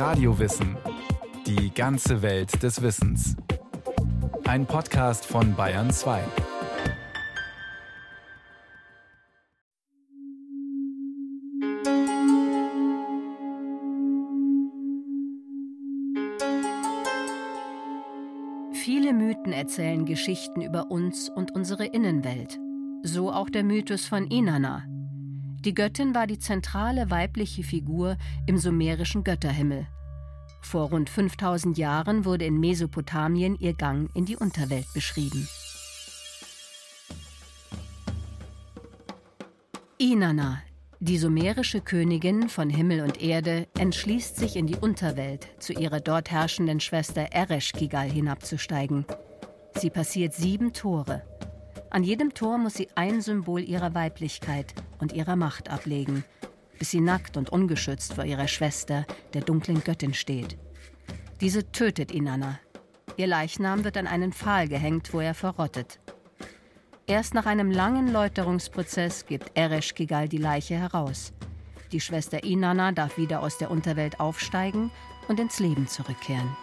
Radiowissen. Die ganze Welt des Wissens. Ein Podcast von Bayern 2. Viele Mythen erzählen Geschichten über uns und unsere Innenwelt. So auch der Mythos von Inanna, die Göttin war die zentrale weibliche Figur im sumerischen Götterhimmel. Vor rund 5000 Jahren wurde in Mesopotamien ihr Gang in die Unterwelt beschrieben. Inanna, die sumerische Königin von Himmel und Erde, entschließt sich in die Unterwelt zu ihrer dort herrschenden Schwester Ereshkigal hinabzusteigen. Sie passiert sieben Tore. An jedem Tor muss sie ein Symbol ihrer Weiblichkeit und ihrer Macht ablegen, bis sie nackt und ungeschützt vor ihrer Schwester, der dunklen Göttin, steht. Diese tötet Inanna. Ihr Leichnam wird an einen Pfahl gehängt, wo er verrottet. Erst nach einem langen Läuterungsprozess gibt Ereshkigal die Leiche heraus. Die Schwester Inanna darf wieder aus der Unterwelt aufsteigen und ins Leben zurückkehren.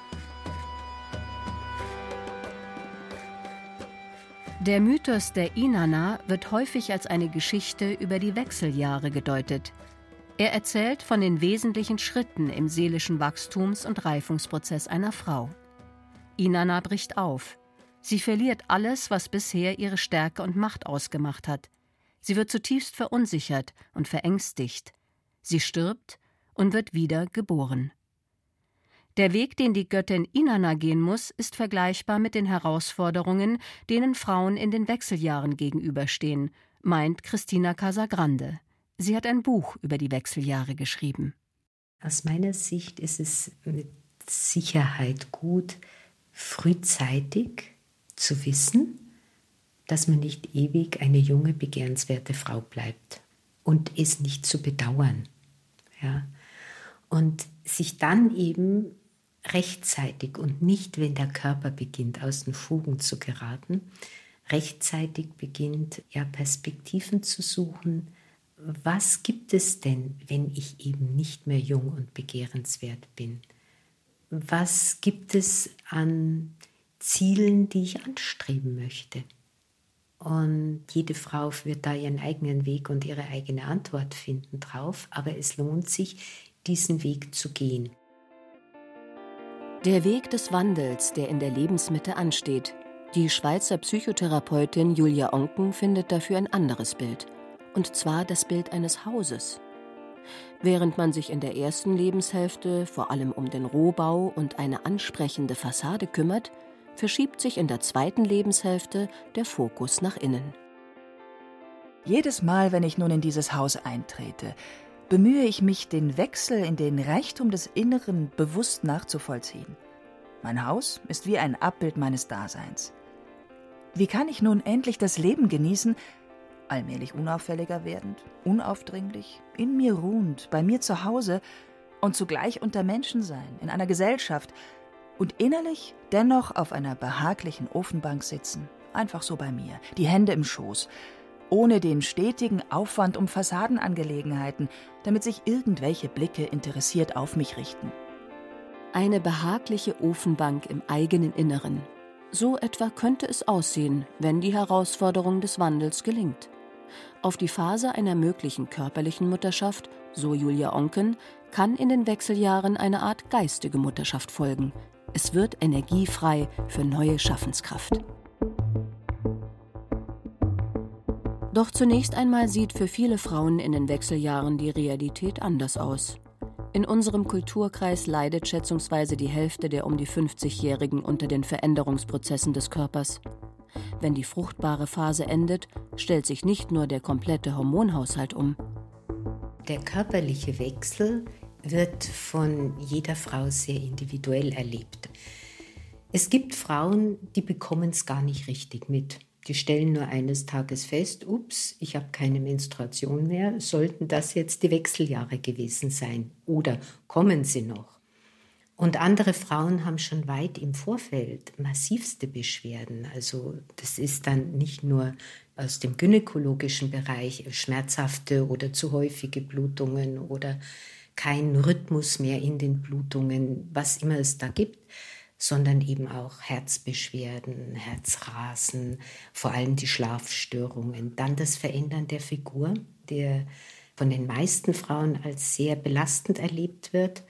Der Mythos der Inanna wird häufig als eine Geschichte über die Wechseljahre gedeutet. Er erzählt von den wesentlichen Schritten im seelischen Wachstums- und Reifungsprozess einer Frau. Inanna bricht auf. Sie verliert alles, was bisher ihre Stärke und Macht ausgemacht hat. Sie wird zutiefst verunsichert und verängstigt. Sie stirbt und wird wieder geboren. Der Weg, den die Göttin Inanna gehen muss, ist vergleichbar mit den Herausforderungen, denen Frauen in den Wechseljahren gegenüberstehen, meint Christina Casagrande. Sie hat ein Buch über die Wechseljahre geschrieben. Aus meiner Sicht ist es mit Sicherheit gut, frühzeitig zu wissen, dass man nicht ewig eine junge, begehrenswerte Frau bleibt und es nicht zu bedauern. Ja? Und sich dann eben rechtzeitig und nicht, wenn der Körper beginnt, aus den Fugen zu geraten, rechtzeitig beginnt, ja, Perspektiven zu suchen. Was gibt es denn, wenn ich eben nicht mehr jung und begehrenswert bin? Was gibt es an Zielen, die ich anstreben möchte? Und jede Frau wird da ihren eigenen Weg und ihre eigene Antwort finden drauf, aber es lohnt sich, diesen Weg zu gehen. Der Weg des Wandels, der in der Lebensmitte ansteht. Die Schweizer Psychotherapeutin Julia Onken findet dafür ein anderes Bild. Und zwar das Bild eines Hauses. Während man sich in der ersten Lebenshälfte vor allem um den Rohbau und eine ansprechende Fassade kümmert, verschiebt sich in der zweiten Lebenshälfte der Fokus nach innen. Jedes Mal, wenn ich nun in dieses Haus eintrete, bemühe ich mich, den Wechsel in den Reichtum des Inneren bewusst nachzuvollziehen. Mein Haus ist wie ein Abbild meines Daseins. Wie kann ich nun endlich das Leben genießen, allmählich unauffälliger werdend, unaufdringlich, in mir ruhend, bei mir zu Hause und zugleich unter Menschen sein, in einer Gesellschaft und innerlich dennoch auf einer behaglichen Ofenbank sitzen, einfach so bei mir, die Hände im Schoß, ohne den stetigen Aufwand um Fassadenangelegenheiten, damit sich irgendwelche Blicke interessiert auf mich richten. Eine behagliche Ofenbank im eigenen Inneren. So etwa könnte es aussehen, wenn die Herausforderung des Wandels gelingt. Auf die Phase einer möglichen körperlichen Mutterschaft, so Julia Onken, kann in den Wechseljahren eine Art geistige Mutterschaft folgen. Es wird energiefrei für neue Schaffenskraft. Doch zunächst einmal sieht für viele Frauen in den Wechseljahren die Realität anders aus. In unserem Kulturkreis leidet schätzungsweise die Hälfte der um die 50-Jährigen unter den Veränderungsprozessen des Körpers. Wenn die fruchtbare Phase endet, stellt sich nicht nur der komplette Hormonhaushalt um. Der körperliche Wechsel wird von jeder Frau sehr individuell erlebt. Es gibt Frauen, die bekommen es gar nicht richtig mit. Die stellen nur eines Tages fest, ups, ich habe keine Menstruation mehr, sollten das jetzt die Wechseljahre gewesen sein oder kommen sie noch? Und andere Frauen haben schon weit im Vorfeld massivste Beschwerden. Also das ist dann nicht nur aus dem gynäkologischen Bereich schmerzhafte oder zu häufige Blutungen oder kein Rhythmus mehr in den Blutungen, was immer es da gibt, sondern eben auch Herzbeschwerden, Herzrasen, vor allem die Schlafstörungen. Dann das Verändern der Figur, der von den meisten Frauen als sehr belastend erlebt wird.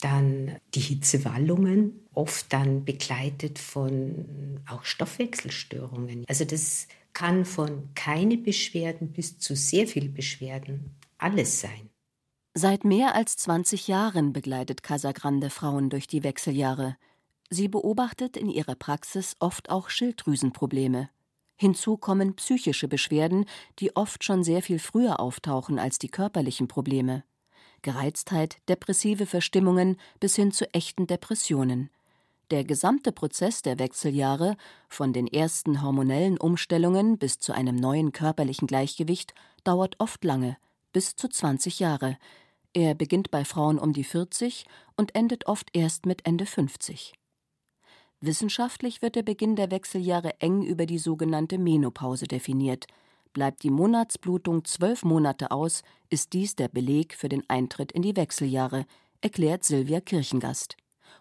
Dann die Hitzewallungen, oft dann begleitet von auch Stoffwechselstörungen. Also das kann von keine Beschwerden bis zu sehr viel Beschwerden alles sein. Seit mehr als 20 Jahren begleitet Casagrande Frauen durch die Wechseljahre. Sie beobachtet in ihrer Praxis oft auch Schilddrüsenprobleme. Hinzu kommen psychische Beschwerden, die oft schon sehr viel früher auftauchen als die körperlichen Probleme. Gereiztheit, depressive Verstimmungen bis hin zu echten Depressionen. Der gesamte Prozess der Wechseljahre, von den ersten hormonellen Umstellungen bis zu einem neuen körperlichen Gleichgewicht, dauert oft lange, bis zu 20 Jahre. Er beginnt bei Frauen um die 40 und endet oft erst mit Ende 50. Wissenschaftlich wird der Beginn der Wechseljahre eng über die sogenannte Menopause definiert. Bleibt die Monatsblutung zwölf Monate aus, ist dies der Beleg für den Eintritt in die Wechseljahre, erklärt Silvia Kirchengast,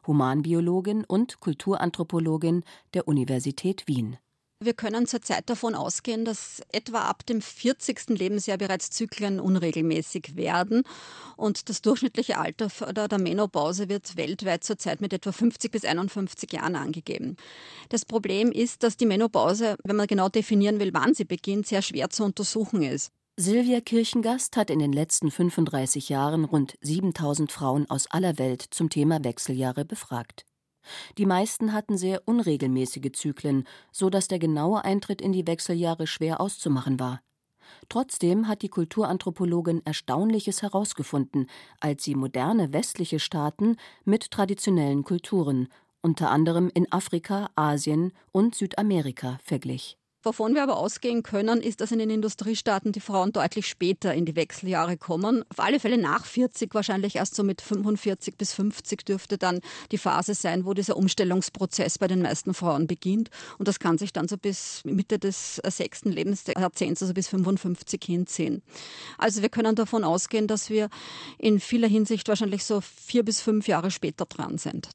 Humanbiologin und Kulturanthropologin der Universität Wien. Wir können zurzeit davon ausgehen, dass etwa ab dem 40. Lebensjahr bereits Zyklen unregelmäßig werden. Und das durchschnittliche Alter der Menopause wird weltweit zurzeit mit etwa 50 bis 51 Jahren angegeben. Das Problem ist, dass die Menopause, wenn man genau definieren will, wann sie beginnt, sehr schwer zu untersuchen ist. Silvia Kirchengast hat in den letzten 35 Jahren rund 7000 Frauen aus aller Welt zum Thema Wechseljahre befragt. Die meisten hatten sehr unregelmäßige Zyklen, so dass der genaue Eintritt in die Wechseljahre schwer auszumachen war. Trotzdem hat die Kulturanthropologin Erstaunliches herausgefunden, als sie moderne westliche Staaten mit traditionellen Kulturen, unter anderem in Afrika, Asien und Südamerika, verglich. Wovon wir aber ausgehen können, ist, dass in den Industriestaaten die Frauen deutlich später in die Wechseljahre kommen. Auf alle Fälle nach 40, wahrscheinlich erst so mit 45 bis 50 dürfte dann die Phase sein, wo dieser Umstellungsprozess bei den meisten Frauen beginnt. Und das kann sich dann so bis Mitte des sechsten Lebensjahrzehnts, also bis 55 hinziehen. Also wir können davon ausgehen, dass wir in vieler Hinsicht wahrscheinlich so vier bis fünf Jahre später dran sind.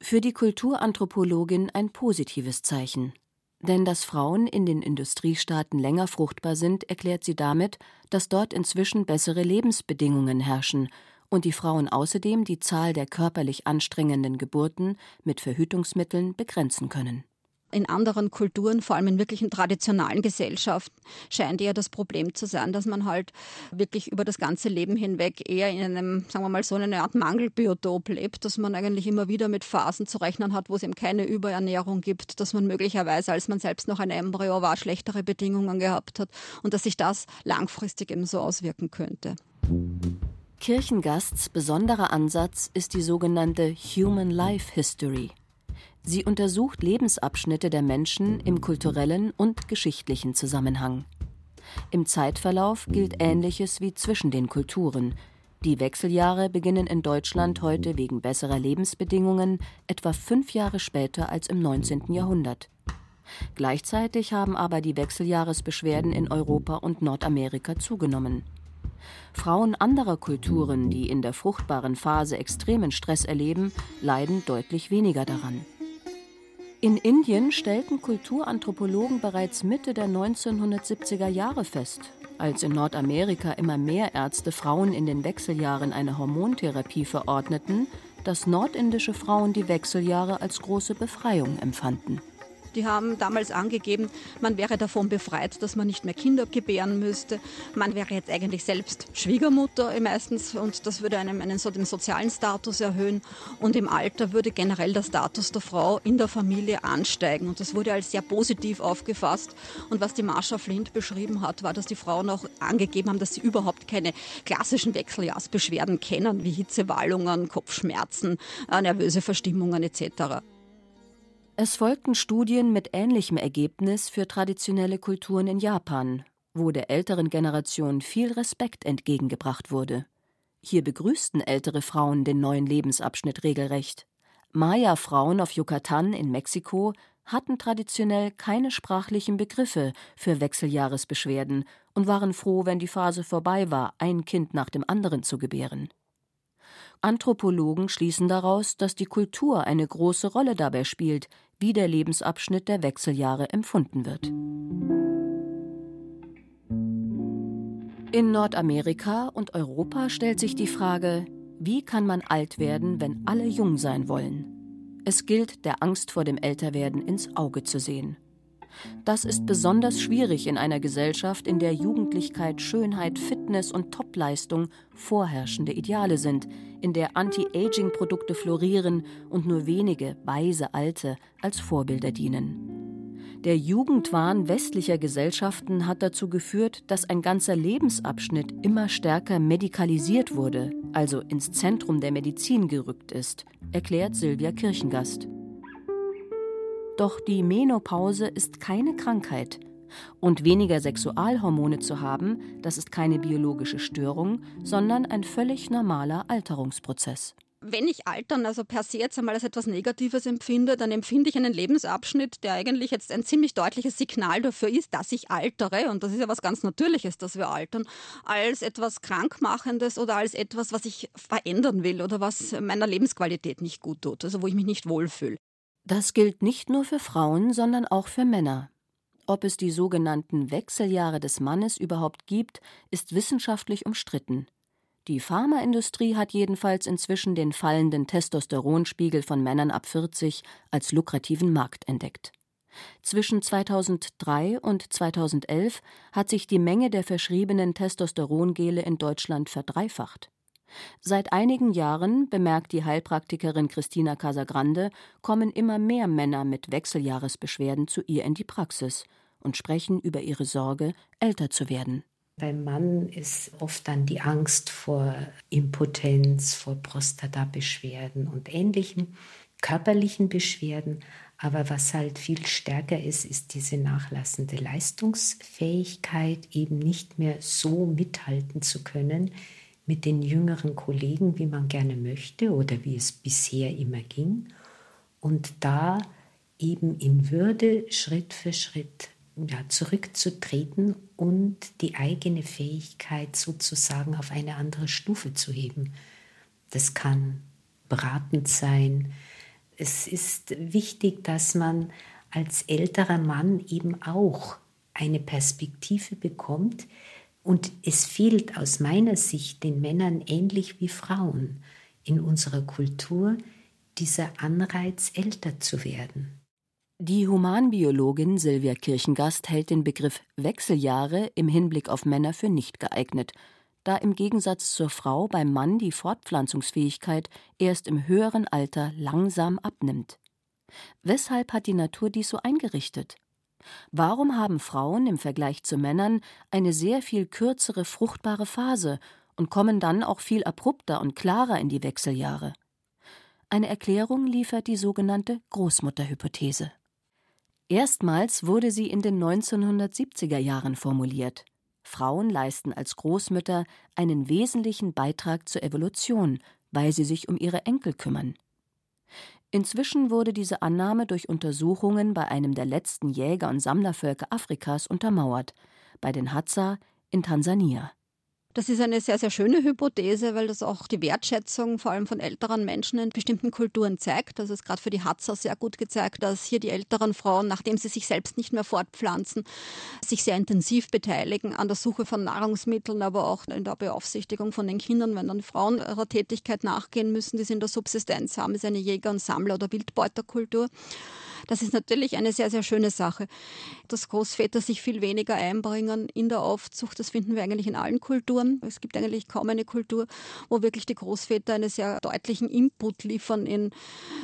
Für die Kulturanthropologin ein positives Zeichen. Denn dass Frauen in den Industriestaaten länger fruchtbar sind, erklärt sie damit, dass dort inzwischen bessere Lebensbedingungen herrschen und die Frauen außerdem die Zahl der körperlich anstrengenden Geburten mit Verhütungsmitteln begrenzen können in anderen Kulturen, vor allem in wirklichen traditionalen Gesellschaften, scheint eher das Problem zu sein, dass man halt wirklich über das ganze Leben hinweg eher in einem, sagen wir mal, so eine Art Mangelbiotop lebt, dass man eigentlich immer wieder mit Phasen zu rechnen hat, wo es eben keine Überernährung gibt, dass man möglicherweise, als man selbst noch ein Embryo war, schlechtere Bedingungen gehabt hat und dass sich das langfristig eben so auswirken könnte. Kirchengasts besonderer Ansatz ist die sogenannte Human Life History. Sie untersucht Lebensabschnitte der Menschen im kulturellen und geschichtlichen Zusammenhang. Im Zeitverlauf gilt Ähnliches wie zwischen den Kulturen. Die Wechseljahre beginnen in Deutschland heute wegen besserer Lebensbedingungen etwa fünf Jahre später als im 19. Jahrhundert. Gleichzeitig haben aber die Wechseljahresbeschwerden in Europa und Nordamerika zugenommen. Frauen anderer Kulturen, die in der fruchtbaren Phase extremen Stress erleben, leiden deutlich weniger daran. In Indien stellten Kulturanthropologen bereits Mitte der 1970er Jahre fest, als in Nordamerika immer mehr Ärzte Frauen in den Wechseljahren eine Hormontherapie verordneten, dass nordindische Frauen die Wechseljahre als große Befreiung empfanden. Die haben damals angegeben, man wäre davon befreit, dass man nicht mehr Kinder gebären müsste. Man wäre jetzt eigentlich selbst Schwiegermutter meistens und das würde einem einen so den sozialen Status erhöhen und im Alter würde generell der Status der Frau in der Familie ansteigen und das wurde als sehr positiv aufgefasst und was die Marsha Flint beschrieben hat, war, dass die Frauen auch angegeben haben, dass sie überhaupt keine klassischen Wechseljahrsbeschwerden kennen, wie Hitzewallungen, Kopfschmerzen, äh, nervöse Verstimmungen etc. Es folgten Studien mit ähnlichem Ergebnis für traditionelle Kulturen in Japan, wo der älteren Generation viel Respekt entgegengebracht wurde. Hier begrüßten ältere Frauen den neuen Lebensabschnitt regelrecht. Maya-Frauen auf Yucatan in Mexiko hatten traditionell keine sprachlichen Begriffe für Wechseljahresbeschwerden und waren froh, wenn die Phase vorbei war, ein Kind nach dem anderen zu gebären. Anthropologen schließen daraus, dass die Kultur eine große Rolle dabei spielt, wie der Lebensabschnitt der Wechseljahre empfunden wird. In Nordamerika und Europa stellt sich die Frage, wie kann man alt werden, wenn alle jung sein wollen? Es gilt, der Angst vor dem Älterwerden ins Auge zu sehen. Das ist besonders schwierig in einer Gesellschaft, in der Jugendlichkeit, Schönheit, Fitness und Topleistung vorherrschende Ideale sind, in der Anti-Aging-Produkte florieren und nur wenige weise Alte als Vorbilder dienen. Der Jugendwahn westlicher Gesellschaften hat dazu geführt, dass ein ganzer Lebensabschnitt immer stärker medikalisiert wurde, also ins Zentrum der Medizin gerückt ist, erklärt Silvia Kirchengast. Doch die Menopause ist keine Krankheit. Und weniger Sexualhormone zu haben, das ist keine biologische Störung, sondern ein völlig normaler Alterungsprozess. Wenn ich Altern also per se jetzt einmal als etwas Negatives empfinde, dann empfinde ich einen Lebensabschnitt, der eigentlich jetzt ein ziemlich deutliches Signal dafür ist, dass ich altere, und das ist ja was ganz Natürliches, dass wir altern, als etwas Krankmachendes oder als etwas, was ich verändern will oder was meiner Lebensqualität nicht gut tut, also wo ich mich nicht wohlfühle. Das gilt nicht nur für Frauen, sondern auch für Männer. Ob es die sogenannten Wechseljahre des Mannes überhaupt gibt, ist wissenschaftlich umstritten. Die Pharmaindustrie hat jedenfalls inzwischen den fallenden Testosteronspiegel von Männern ab 40 als lukrativen Markt entdeckt. Zwischen 2003 und 2011 hat sich die Menge der verschriebenen Testosterongele in Deutschland verdreifacht. Seit einigen Jahren, bemerkt die Heilpraktikerin Christina Casagrande, kommen immer mehr Männer mit Wechseljahresbeschwerden zu ihr in die Praxis und sprechen über ihre Sorge, älter zu werden. Beim Mann ist oft dann die Angst vor Impotenz, vor Prostatabeschwerden und ähnlichen körperlichen Beschwerden. Aber was halt viel stärker ist, ist diese nachlassende Leistungsfähigkeit, eben nicht mehr so mithalten zu können mit den jüngeren Kollegen, wie man gerne möchte oder wie es bisher immer ging. Und da eben in Würde Schritt für Schritt ja, zurückzutreten und die eigene Fähigkeit sozusagen auf eine andere Stufe zu heben. Das kann beratend sein. Es ist wichtig, dass man als älterer Mann eben auch eine Perspektive bekommt, und es fehlt aus meiner Sicht den Männern ähnlich wie Frauen in unserer Kultur dieser Anreiz, älter zu werden. Die Humanbiologin Silvia Kirchengast hält den Begriff Wechseljahre im Hinblick auf Männer für nicht geeignet, da im Gegensatz zur Frau beim Mann die Fortpflanzungsfähigkeit erst im höheren Alter langsam abnimmt. Weshalb hat die Natur dies so eingerichtet? Warum haben Frauen im Vergleich zu Männern eine sehr viel kürzere fruchtbare Phase und kommen dann auch viel abrupter und klarer in die Wechseljahre? Eine Erklärung liefert die sogenannte Großmutterhypothese. Erstmals wurde sie in den 1970er Jahren formuliert. Frauen leisten als Großmütter einen wesentlichen Beitrag zur Evolution, weil sie sich um ihre Enkel kümmern. Inzwischen wurde diese Annahme durch Untersuchungen bei einem der letzten Jäger- und Sammlervölker Afrikas untermauert, bei den Hadza in Tansania das ist eine sehr, sehr schöne Hypothese, weil das auch die Wertschätzung vor allem von älteren Menschen in bestimmten Kulturen zeigt. Das ist gerade für die Hatzer sehr gut gezeigt, dass hier die älteren Frauen, nachdem sie sich selbst nicht mehr fortpflanzen, sich sehr intensiv beteiligen an der Suche von Nahrungsmitteln, aber auch in der Beaufsichtigung von den Kindern, wenn dann Frauen ihrer Tätigkeit nachgehen müssen, die sie in der Subsistenz haben, ist eine Jäger- und Sammler- oder Wildbeuterkultur. Das ist natürlich eine sehr, sehr schöne Sache. Dass Großväter sich viel weniger einbringen in der Aufzucht, das finden wir eigentlich in allen Kulturen. Es gibt eigentlich kaum eine Kultur, wo wirklich die Großväter einen sehr deutlichen Input liefern in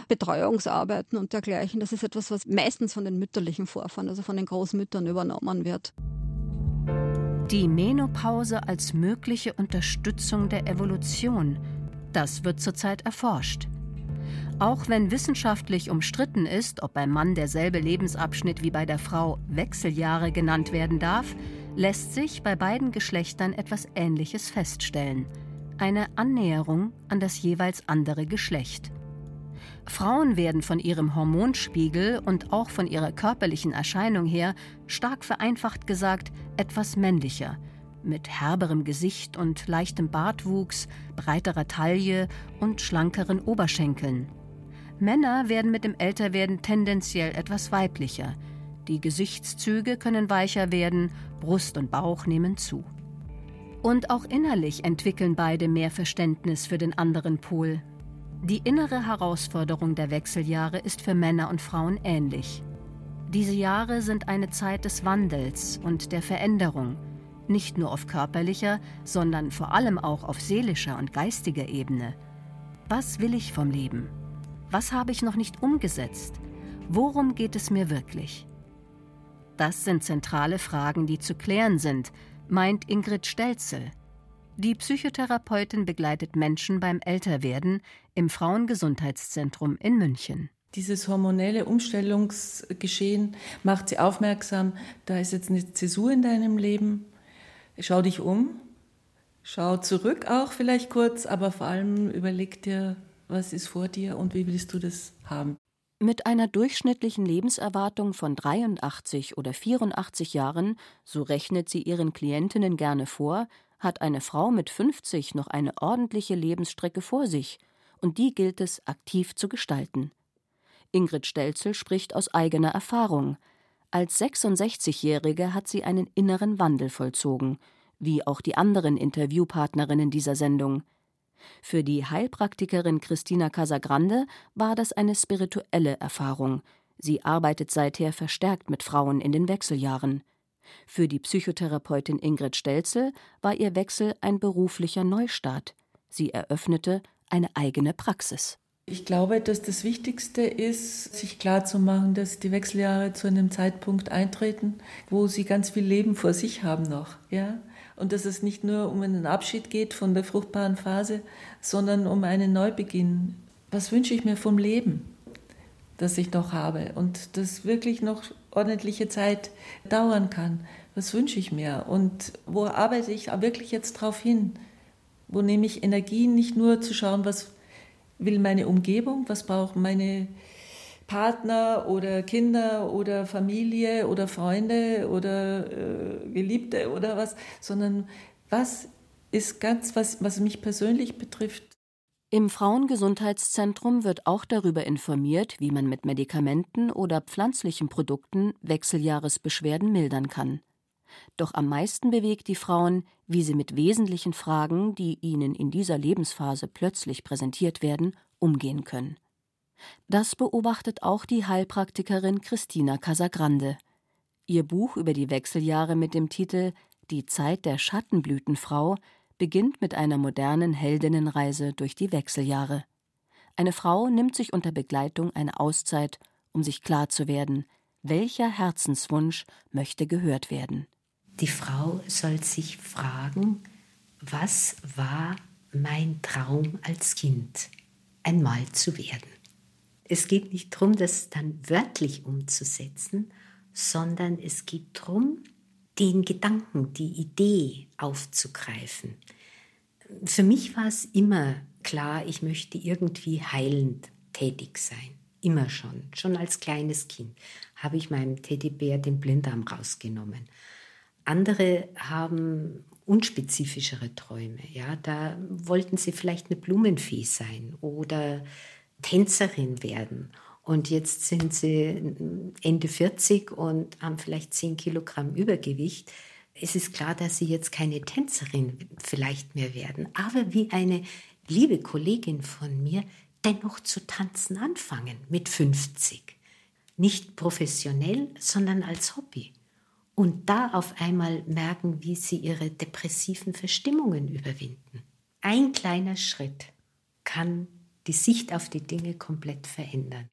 Betreuungsarbeiten und dergleichen. Das ist etwas, was meistens von den mütterlichen Vorfahren, also von den Großmüttern übernommen wird. Die Menopause als mögliche Unterstützung der Evolution, das wird zurzeit erforscht. Auch wenn wissenschaftlich umstritten ist, ob beim Mann derselbe Lebensabschnitt wie bei der Frau Wechseljahre genannt werden darf, lässt sich bei beiden Geschlechtern etwas Ähnliches feststellen. Eine Annäherung an das jeweils andere Geschlecht. Frauen werden von ihrem Hormonspiegel und auch von ihrer körperlichen Erscheinung her, stark vereinfacht gesagt, etwas männlicher. mit herberem Gesicht und leichtem Bartwuchs, breiterer Taille und schlankeren Oberschenkeln. Männer werden mit dem Älterwerden tendenziell etwas weiblicher. Die Gesichtszüge können weicher werden, Brust und Bauch nehmen zu. Und auch innerlich entwickeln beide mehr Verständnis für den anderen Pol. Die innere Herausforderung der Wechseljahre ist für Männer und Frauen ähnlich. Diese Jahre sind eine Zeit des Wandels und der Veränderung, nicht nur auf körperlicher, sondern vor allem auch auf seelischer und geistiger Ebene. Was will ich vom Leben? Was habe ich noch nicht umgesetzt? Worum geht es mir wirklich? Das sind zentrale Fragen, die zu klären sind, meint Ingrid Stelzel. Die Psychotherapeutin begleitet Menschen beim Älterwerden im Frauengesundheitszentrum in München. Dieses hormonelle Umstellungsgeschehen macht sie aufmerksam, da ist jetzt eine Zäsur in deinem Leben. Schau dich um, schau zurück auch vielleicht kurz, aber vor allem überleg dir, was ist vor dir und wie willst du das haben. Mit einer durchschnittlichen Lebenserwartung von 83 oder 84 Jahren, so rechnet sie ihren Klientinnen gerne vor, hat eine Frau mit 50 noch eine ordentliche Lebensstrecke vor sich, und die gilt es aktiv zu gestalten. Ingrid Stelzel spricht aus eigener Erfahrung. Als 66-Jährige hat sie einen inneren Wandel vollzogen, wie auch die anderen Interviewpartnerinnen dieser Sendung. Für die Heilpraktikerin Christina Casagrande war das eine spirituelle Erfahrung. Sie arbeitet seither verstärkt mit Frauen in den Wechseljahren. Für die Psychotherapeutin Ingrid Stelzel war ihr Wechsel ein beruflicher Neustart. Sie eröffnete eine eigene Praxis. Ich glaube, dass das Wichtigste ist, sich klarzumachen, dass die Wechseljahre zu einem Zeitpunkt eintreten, wo sie ganz viel Leben vor sich haben noch. Ja? Und dass es nicht nur um einen Abschied geht von der fruchtbaren Phase, sondern um einen Neubeginn. Was wünsche ich mir vom Leben, das ich noch habe und das wirklich noch ordentliche Zeit dauern kann? Was wünsche ich mir und wo arbeite ich wirklich jetzt drauf hin? Wo nehme ich Energie, nicht nur zu schauen, was will meine Umgebung, was brauchen meine Partner oder Kinder oder Familie oder Freunde oder äh, Geliebte oder was, sondern was ist ganz, was, was mich persönlich betrifft. Im Frauengesundheitszentrum wird auch darüber informiert, wie man mit Medikamenten oder pflanzlichen Produkten Wechseljahresbeschwerden mildern kann. Doch am meisten bewegt die Frauen, wie sie mit wesentlichen Fragen, die ihnen in dieser Lebensphase plötzlich präsentiert werden, umgehen können. Das beobachtet auch die Heilpraktikerin Christina Casagrande. Ihr Buch über die Wechseljahre mit dem Titel Die Zeit der Schattenblütenfrau beginnt mit einer modernen Heldinnenreise durch die Wechseljahre. Eine Frau nimmt sich unter Begleitung eine Auszeit, um sich klar zu werden, welcher Herzenswunsch möchte gehört werden. Die Frau soll sich fragen, was war mein Traum als Kind, einmal zu werden. Es geht nicht darum, das dann wörtlich umzusetzen, sondern es geht darum, den Gedanken, die Idee aufzugreifen. Für mich war es immer klar, ich möchte irgendwie heilend tätig sein. Immer schon. Schon als kleines Kind habe ich meinem Teddybär den Blinddarm rausgenommen. Andere haben unspezifischere Träume. Ja, da wollten sie vielleicht eine Blumenfee sein oder Tänzerin werden. Und jetzt sind sie Ende 40 und haben vielleicht 10 Kilogramm Übergewicht. Es ist klar, dass sie jetzt keine Tänzerin vielleicht mehr werden, aber wie eine liebe Kollegin von mir dennoch zu tanzen anfangen mit 50. Nicht professionell, sondern als Hobby. Und da auf einmal merken, wie sie ihre depressiven Verstimmungen überwinden. Ein kleiner Schritt kann die Sicht auf die Dinge komplett verändern.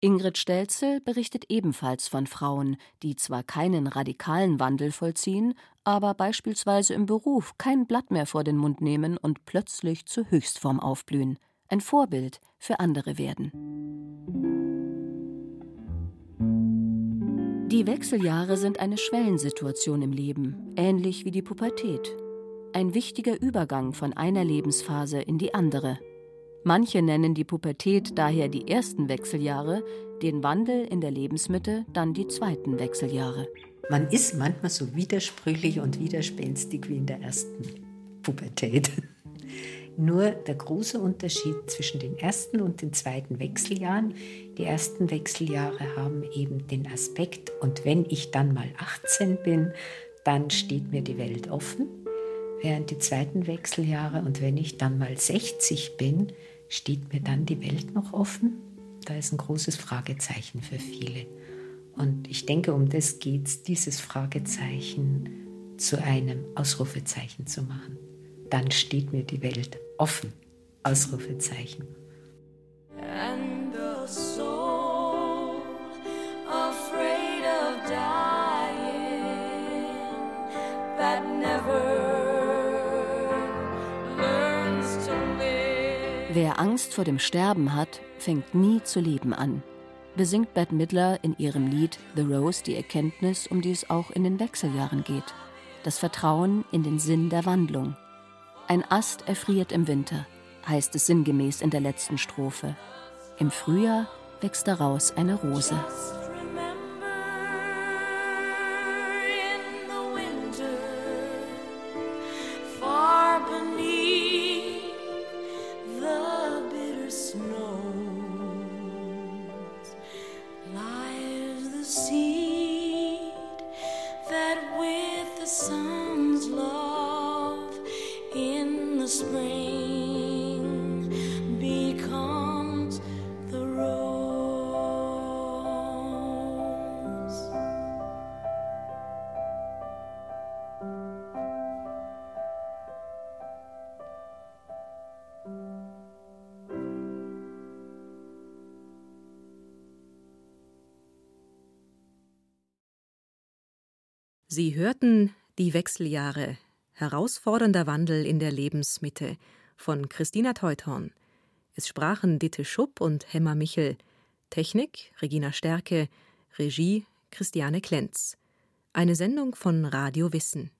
Ingrid Stelzel berichtet ebenfalls von Frauen, die zwar keinen radikalen Wandel vollziehen, aber beispielsweise im Beruf kein Blatt mehr vor den Mund nehmen und plötzlich zur Höchstform aufblühen, ein Vorbild für andere werden. Die Wechseljahre sind eine Schwellensituation im Leben, ähnlich wie die Pubertät. Ein wichtiger Übergang von einer Lebensphase in die andere. Manche nennen die Pubertät daher die ersten Wechseljahre, den Wandel in der Lebensmitte dann die zweiten Wechseljahre. Man ist manchmal so widersprüchlich und widerspenstig wie in der ersten Pubertät. Nur der große Unterschied zwischen den ersten und den zweiten Wechseljahren. Die ersten Wechseljahre haben eben den Aspekt, und wenn ich dann mal 18 bin, dann steht mir die Welt offen. Während die zweiten Wechseljahre, und wenn ich dann mal 60 bin, steht mir dann die Welt noch offen? Da ist ein großes Fragezeichen für viele. Und ich denke, um das geht es, dieses Fragezeichen zu einem Ausrufezeichen zu machen. Dann steht mir die Welt offen. Ausrufezeichen. And Wer Angst vor dem Sterben hat, fängt nie zu leben an, besingt Bette Midler in ihrem Lied The Rose die Erkenntnis, um die es auch in den Wechseljahren geht. Das Vertrauen in den Sinn der Wandlung. Ein Ast erfriert im Winter, heißt es sinngemäß in der letzten Strophe. Im Frühjahr wächst daraus eine Rose. Sie hörten Die Wechseljahre Herausfordernder Wandel in der Lebensmitte von Christina Teuthorn. Es sprachen Ditte Schupp und Hemmer Michel. Technik Regina Stärke, Regie Christiane Klenz. Eine Sendung von Radio Wissen.